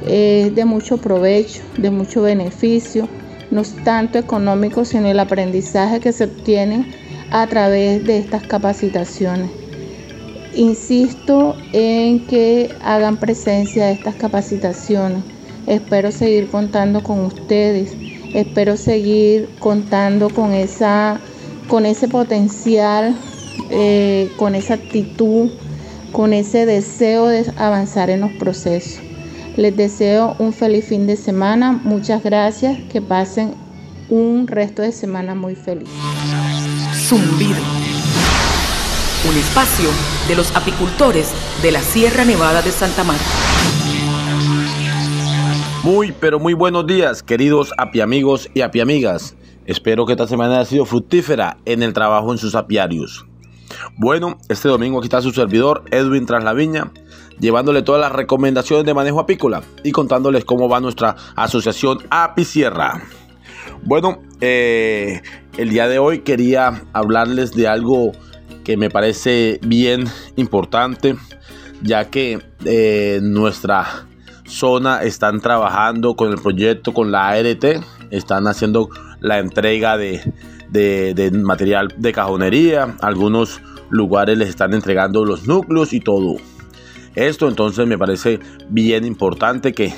Es de mucho provecho, de mucho beneficio, no tanto económico, sino el aprendizaje que se obtiene a través de estas capacitaciones. Insisto en que hagan presencia de estas capacitaciones. Espero seguir contando con ustedes. Espero seguir contando con, esa, con ese potencial, eh, con esa actitud, con ese deseo de avanzar en los procesos. Les deseo un feliz fin de semana. Muchas gracias. Que pasen un resto de semana muy feliz. Zumbido. Un espacio de los apicultores de la Sierra Nevada de Santa Marta. Muy, pero muy buenos días, queridos apiamigos y apiamigas. Espero que esta semana haya sido fructífera en el trabajo en sus apiarios. Bueno, este domingo aquí está su servidor, Edwin Traslaviña, llevándole todas las recomendaciones de manejo apícola y contándoles cómo va nuestra asociación Apicierra. Bueno, eh, el día de hoy quería hablarles de algo que me parece bien importante, ya que eh, nuestra zona están trabajando con el proyecto, con la ART, están haciendo la entrega de, de, material de cajonería, algunos lugares les están entregando los núcleos y todo. Esto entonces me parece bien importante que,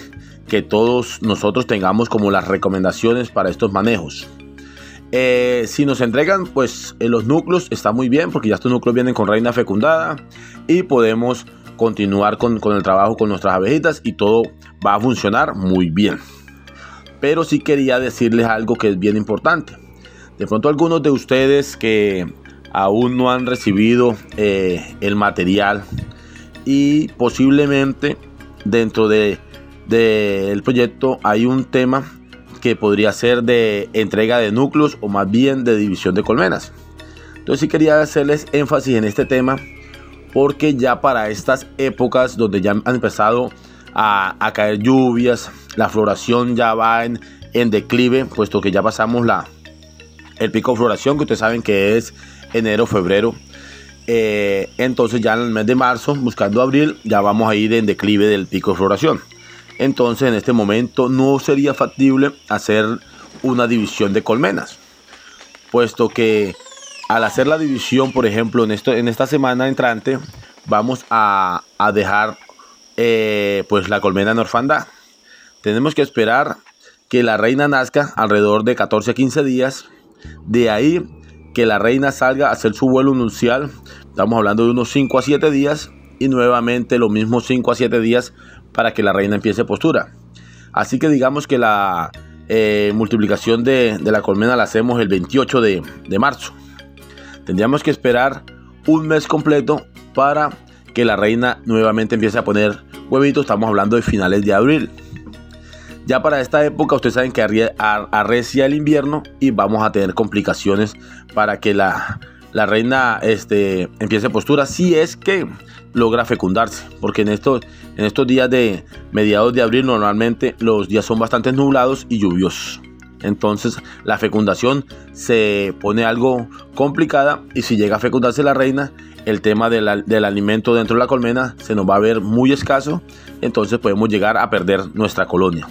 que todos nosotros tengamos como las recomendaciones para estos manejos. Eh, si nos entregan pues en los núcleos está muy bien porque ya estos núcleos vienen con reina fecundada y podemos continuar con, con el trabajo con nuestras abejitas y todo va a funcionar muy bien. Pero sí quería decirles algo que es bien importante. De pronto algunos de ustedes que aún no han recibido eh, el material y posiblemente dentro del de, proyecto hay un tema que podría ser de entrega de núcleos o más bien de división de colmenas. Entonces sí quería hacerles énfasis en este tema porque ya para estas épocas donde ya han empezado a, caer lluvias, la floración ya va en, en declive, puesto que ya pasamos la, el pico de floración, que ustedes saben que es enero, febrero. Eh, entonces ya en el mes de marzo, buscando abril, ya vamos a ir en declive del pico de floración. Entonces en este momento no sería factible hacer una división de colmenas, puesto que al hacer la división, por ejemplo, en, esta semana entrante, vamos a, dejar eh, pues la colmena en orfandad. Tenemos que esperar que la reina nazca alrededor de 14 a 15 días de ahí que la reina salga a hacer su vuelo nupcial, estamos hablando de unos 5 a 7 días y nuevamente los mismos 5 a 7 días para que la reina empiece postura. Así que digamos que la eh, multiplicación de, la colmena la hacemos el 28 de, de marzo. Tendríamos que esperar un mes completo para que la reina nuevamente empiece a poner huevitos. Estamos hablando de finales de abril. Ya para esta época ustedes saben que arrecia el invierno y vamos a tener complicaciones para que la, reina este, empiece postura si es que logra fecundarse. Porque en estos, en estos días de mediados de abril normalmente los días son bastante nublados y lluviosos. Entonces la fecundación se pone algo complicada y si llega a fecundarse la reina, el tema del alimento dentro de la colmena se nos va a ver muy escaso. Entonces podemos llegar a perder nuestra colonia.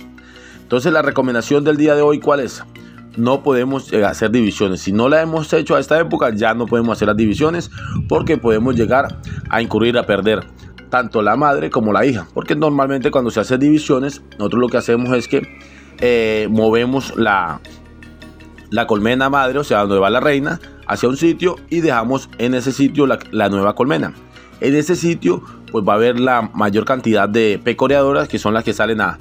Entonces la recomendación del día de hoy, ¿cuál es? No podemos eh, hacer divisiones. Si no la hemos hecho a esta época, ya no podemos hacer las divisiones porque podemos llegar a incurrir a perder tanto la madre como la hija. Porque normalmente cuando se hacen divisiones, nosotros lo que hacemos es que eh, movemos la, la colmena madre, o sea, donde va la reina, hacia un sitio y dejamos en ese sitio la, nueva colmena. En ese sitio pues va a haber la mayor cantidad de pecoreadoras que son las que salen a,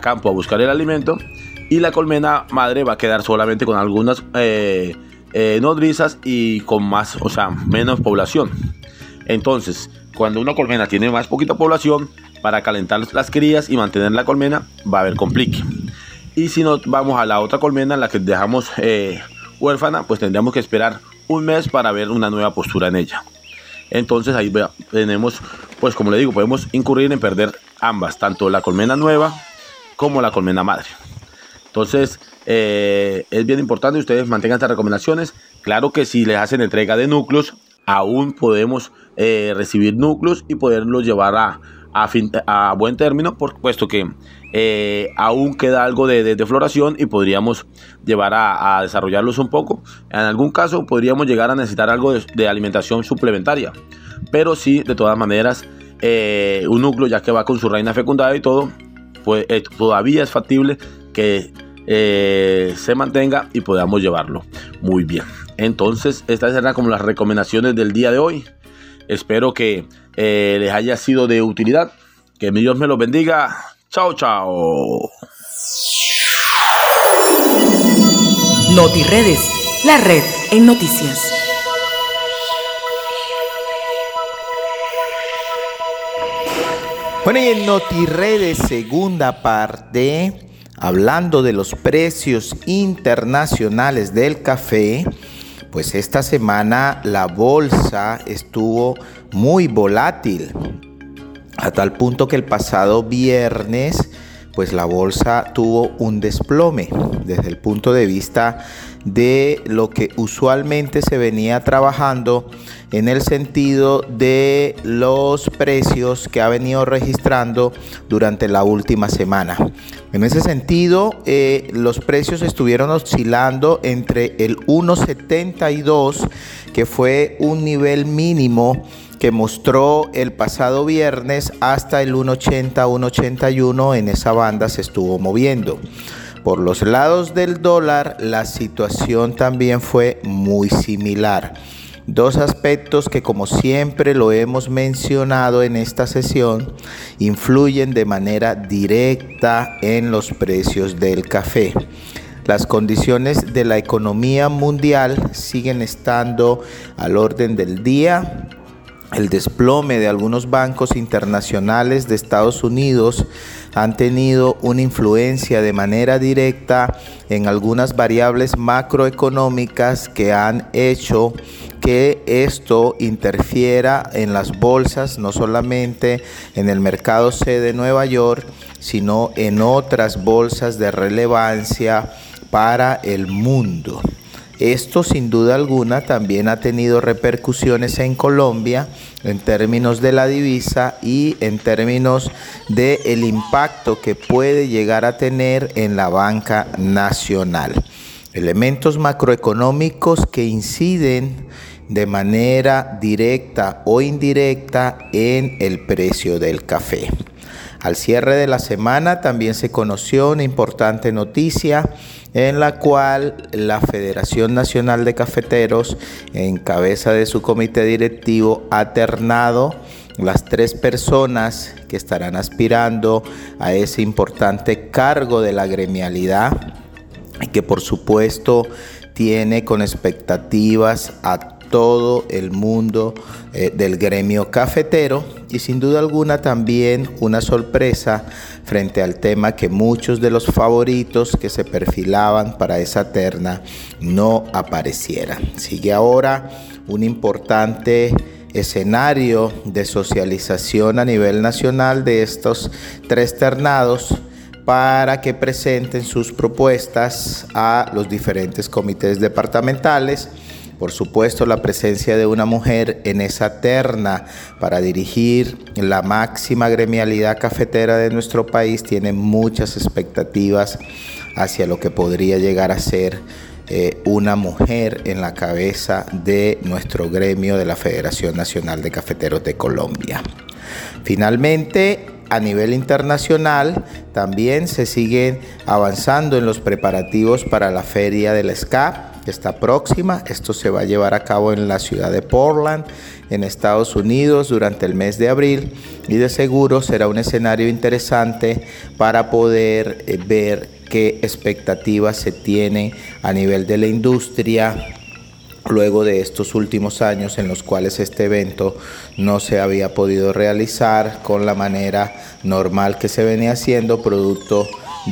campo a buscar el alimento y la colmena madre va a quedar solamente con algunas eh, eh, nodrizas y con más, o sea, menos población. Entonces, cuando una colmena tiene más poquita población, para calentar las crías y mantener la colmena va a haber complique. Y si nos vamos a la otra colmena, la que dejamos eh, huérfana, pues tendríamos que esperar un mes para ver una nueva postura en ella. Entonces ahí tenemos, pues como le digo, podemos incurrir en perder ambas, tanto la colmena nueva como la colmena madre. Entonces eh, es bien importante que ustedes mantengan estas recomendaciones. Claro que si les hacen entrega de núcleos, aún podemos eh, recibir núcleos y poderlos llevar a, a, buen término, por puesto que eh, aún queda algo de, floración y podríamos llevar a, desarrollarlos un poco. En algún caso podríamos llegar a necesitar algo de, alimentación suplementaria, pero sí, de todas maneras, un núcleo ya que va con su reina fecundada y todo, pues todavía es factible que se mantenga y podamos llevarlo muy bien. Entonces, estas serán como las recomendaciones del día de hoy. Espero que les haya sido de utilidad. Que mi Dios me los bendiga. Chao, chao. NotiRedes, la red en noticias. Bueno, y en NotiRedes, segunda parte, hablando de los precios internacionales del café, pues esta semana la bolsa estuvo muy volátil a tal punto que el pasado viernes pues la bolsa tuvo un desplome desde el punto de vista de lo que usualmente se venía trabajando en el sentido de los precios que ha venido registrando durante la última semana. En ese sentido, eh, los precios estuvieron oscilando entre el 1.72, que fue un nivel mínimo que mostró el pasado viernes hasta el 1.80, 1.81 en esa banda se estuvo moviendo. Por los lados del dólar, la situación también fue muy similar. Dos aspectos que como siempre lo hemos mencionado en esta sesión influyen de manera directa en los precios del café. Las condiciones de la economía mundial siguen estando al orden del día el desplome de algunos bancos internacionales de Estados Unidos han tenido una influencia de manera directa en algunas variables macroeconómicas que han hecho que esto interfiera en las bolsas, no solamente en el mercado C de Nueva York, sino en otras bolsas de relevancia para el mundo. Esto sin duda alguna también ha tenido repercusiones en Colombia en términos de la divisa y en términos del el impacto que puede llegar a tener en la banca nacional. Elementos macroeconómicos que inciden de manera directa o indirecta en el precio del café. Al cierre de la semana también se conoció una importante noticia en la cual la Federación Nacional de Cafeteros, en cabeza de su comité directivo, ha ternado las tres personas que estarán aspirando a ese importante cargo de la gremialidad que por supuesto tiene con expectativas a todo el mundo eh, del gremio cafetero y sin duda alguna también una sorpresa frente al tema que muchos de los favoritos que se perfilaban para esa terna no aparecieran. Sigue ahora un importante escenario de socialización a nivel nacional de estos tres ternados para que presenten sus propuestas a los diferentes comités departamentales por supuesto, la presencia de una mujer en esa terna para dirigir la máxima gremialidad cafetera de nuestro país tiene muchas expectativas hacia lo que podría llegar a ser eh, una mujer en la cabeza de nuestro gremio de la Federación Nacional de Cafeteros de Colombia. Finalmente, a nivel internacional también se siguen avanzando en los preparativos para la feria del SCAP que está próxima. Esto se va a llevar a cabo en la ciudad de Portland, en Estados Unidos, durante el mes de abril y de seguro será un escenario interesante para poder eh, ver qué expectativas se tienen a nivel de la industria luego de estos últimos años en los cuales este evento no se había podido realizar con la manera normal que se venía haciendo producto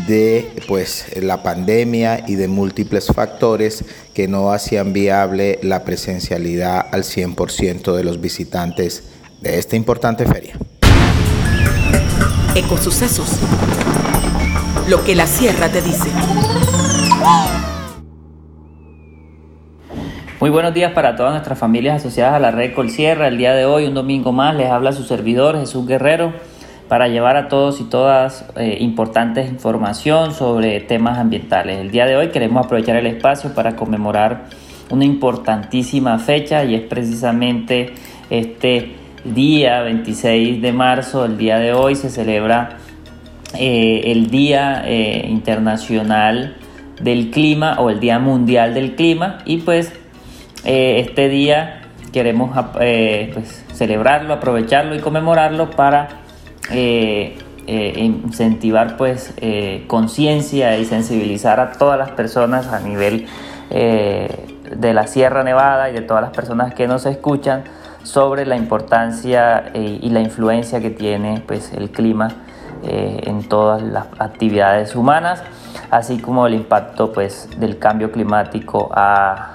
de pues la pandemia y de múltiples factores que no hacían viable la presencialidad al 100% de los visitantes de esta importante feria. Ecosucesos. Lo que la sierra te dice. Muy buenos días para todas nuestras familias asociadas a la red Colsierra. El día de hoy, un domingo más, les habla su servidor Jesús Guerrero para llevar a todos y todas eh, importantes información sobre temas ambientales. El día de hoy queremos aprovechar el espacio para conmemorar una importantísima fecha y es precisamente este día 26 de marzo, el día de hoy se celebra eh, el Día eh, Internacional del Clima o el Día Mundial del Clima y pues eh, este día queremos eh, pues, celebrarlo, aprovecharlo y conmemorarlo para eh, incentivar pues conciencia y sensibilizar a todas las personas a nivel de la Sierra Nevada y de todas las personas que nos escuchan sobre la importancia y la influencia que tiene pues, el clima en todas las actividades humanas así como el impacto pues, del cambio climático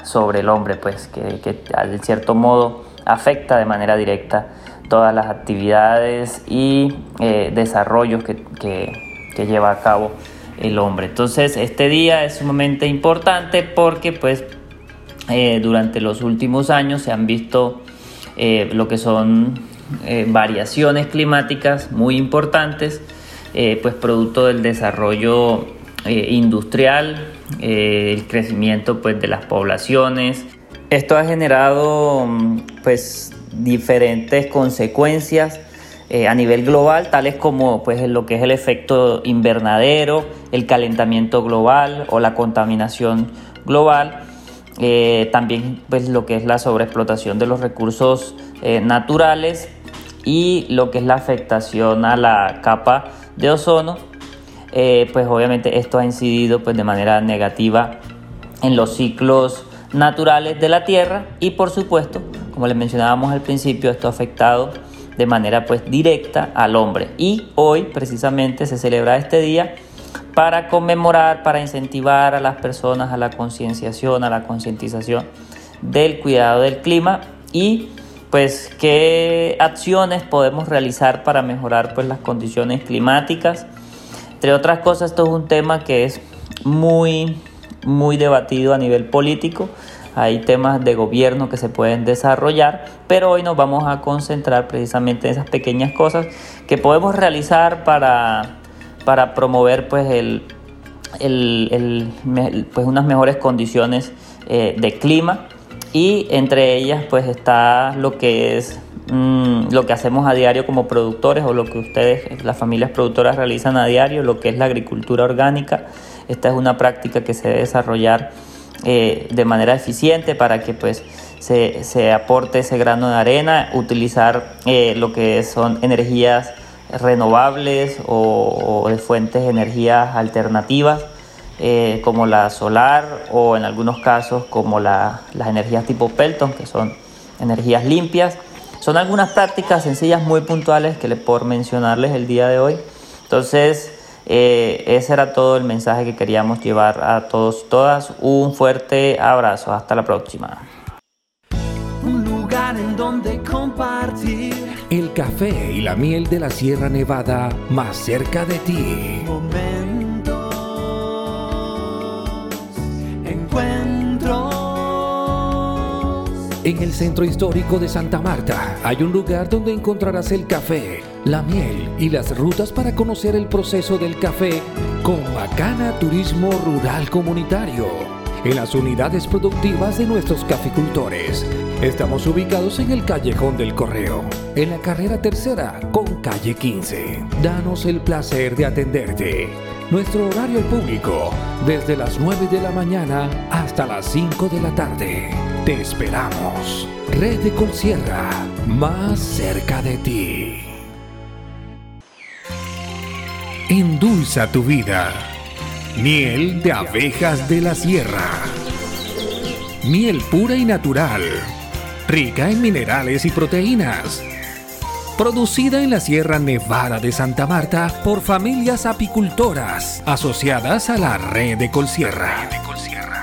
sobre el hombre, pues, que, que de cierto modo afecta de manera directa todas las actividades y eh, desarrollos que, que, lleva a cabo el hombre. Entonces este día es sumamente importante porque pues eh, durante los últimos años se han visto eh, lo que son variaciones climáticas muy importantes, pues producto del desarrollo eh, industrial, eh, el crecimiento pues, de las poblaciones. Esto ha generado mm, pues, diferentes consecuencias eh, a nivel global, tales como pues, lo que es el efecto invernadero, el calentamiento global o la contaminación global. también pues, lo que es la sobreexplotación de los recursos naturales y lo que es la afectación a la capa de ozono eh, pues obviamente esto ha incidido pues de manera negativa en los ciclos naturales de la Tierra y por supuesto, como les mencionábamos al principio, esto ha afectado de manera pues directa al hombre. Y hoy precisamente se celebra este día para conmemorar, para incentivar a las personas a la concienciación, a la concientización del cuidado del clima y pues qué acciones podemos realizar para mejorar pues las condiciones climáticas entre otras cosas, esto es un tema que es muy, muy debatido a nivel político. Hay temas de gobierno que se pueden desarrollar, pero hoy nos vamos a concentrar precisamente en esas pequeñas cosas que podemos realizar para, para promover pues, el, pues unas mejores condiciones eh, de clima y entre ellas pues está lo que es Mm, lo que hacemos a diario como productores o lo que ustedes, las familias productoras realizan a diario, lo que es la agricultura orgánica. Esta es una práctica que se debe desarrollar eh, de manera eficiente para que pues se, aporte ese grano de arena, utilizar eh, lo que son energías renovables o, de fuentes de energías alternativas. Eh, como la solar o en algunos casos como las energías tipo Pelton, que son energías limpias son algunas prácticas sencillas muy puntuales que les por mencionarles el día de hoy. Entonces, eh, ese era todo el mensaje que queríamos llevar a todos y todas. Un fuerte abrazo. Hasta la próxima. Un lugar en donde compartir el café y la miel de la Sierra Nevada más cerca de ti. En el centro histórico de Santa Marta hay un lugar donde encontrarás el café, la miel y las rutas para conocer el proceso del café con Macana Turismo Rural Comunitario en las unidades productivas de nuestros caficultores. Estamos ubicados en el Callejón del Correo, en la carrera tercera con calle 15. Danos el placer de atenderte. Nuestro horario público, desde las 9 de la mañana hasta las 5 de la tarde. Te esperamos. Red de Colsierra, más cerca de ti. Endulza tu vida. Miel de abejas de la sierra. Miel pura y natural. Rica en minerales y proteínas. Producida en la Sierra Nevada de Santa Marta por familias apicultoras asociadas a la red de Colsierra.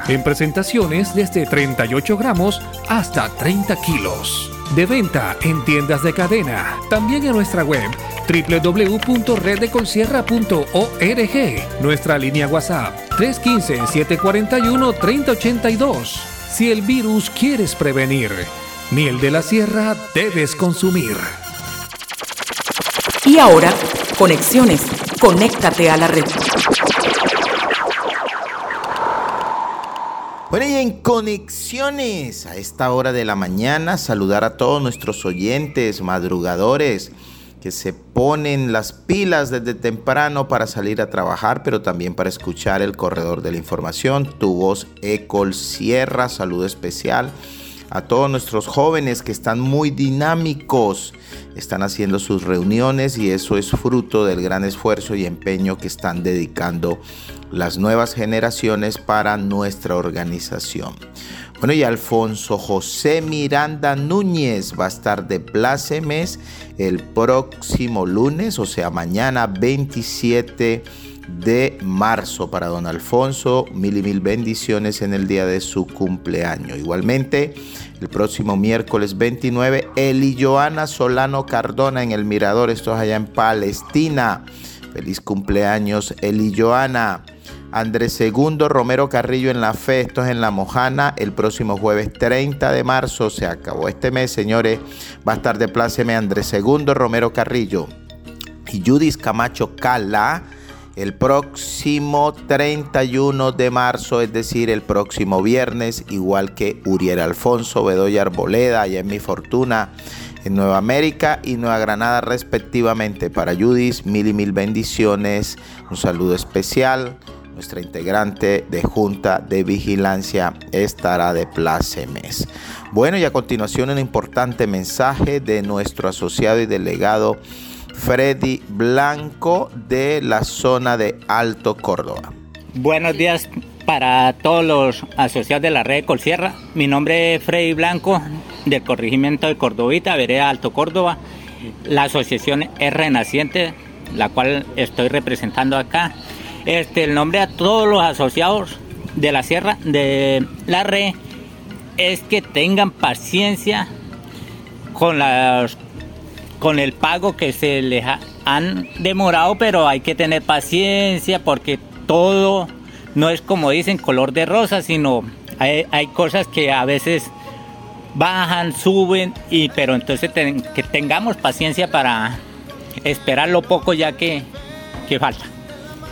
En presentaciones desde 38 gramos hasta 30 kilos. De venta en tiendas de cadena. También en nuestra web www.reddecolsierra.org. Nuestra línea WhatsApp 315-741-3082. Si el virus quieres prevenir, miel de la sierra debes consumir. Y ahora, conexiones. Conéctate a la red. Bueno, y en conexiones a esta hora de la mañana, saludar a todos nuestros oyentes, madrugadores, que se ponen las pilas desde temprano para salir a trabajar, pero también para escuchar el corredor de la información. Tu voz Ecol Sierra, saludo especial a todos nuestros jóvenes que están muy dinámicos, están haciendo sus reuniones y eso es fruto del gran esfuerzo y empeño que están dedicando las nuevas generaciones para nuestra organización. Bueno, y Alfonso José Miranda Núñez va a estar de plácemes el próximo lunes, o sea, mañana 27 de marzo para don Alfonso. Mil y mil bendiciones en el día de su cumpleaños. Igualmente, el próximo miércoles 29, Eli Joana Solano Cardona en el Mirador, esto es allá en Palestina. Feliz cumpleaños, Eli Joana. Andrés Segundo Romero Carrillo en la fe, esto es en La Mojana, el próximo jueves 30 de marzo, se acabó este mes, señores, va a estar de pláceme Andrés Segundo Romero Carrillo y Judith Camacho Cala el próximo 31 de marzo, es decir, el próximo viernes, igual que Uriel Alfonso, Bedoya Arboleda, allá en Mi Fortuna, en Nueva América y Nueva Granada respectivamente. Para Judith, mil y mil bendiciones, un saludo especial nuestra integrante de Junta de Vigilancia estará de plácemes. Bueno, y a continuación un importante mensaje de nuestro asociado y delegado Freddy Blanco de la zona de Alto Córdoba. Buenos días para todos los asociados de la red de Colsierra. Mi nombre es Freddy Blanco del corregimiento de Cordovita, vereda Alto Córdoba. La asociación es Renaciente, la cual estoy representando acá. Este, el nombre a todos los asociados de la sierra, de la red, es que tengan paciencia con las con el pago que se les han demorado, pero hay que tener paciencia porque todo no es como dicen color de rosa, sino hay, cosas que a veces bajan, suben, y pero entonces que tengamos paciencia para esperar lo poco ya que, que falta.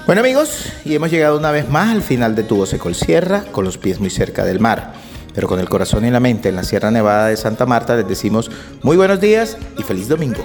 Bueno amigos, y hemos llegado una vez más al final de Tubo Secol Sierra, con los pies muy cerca del mar, pero con el corazón y la mente en la Sierra Nevada de Santa Marta, les decimos muy buenos días y feliz domingo.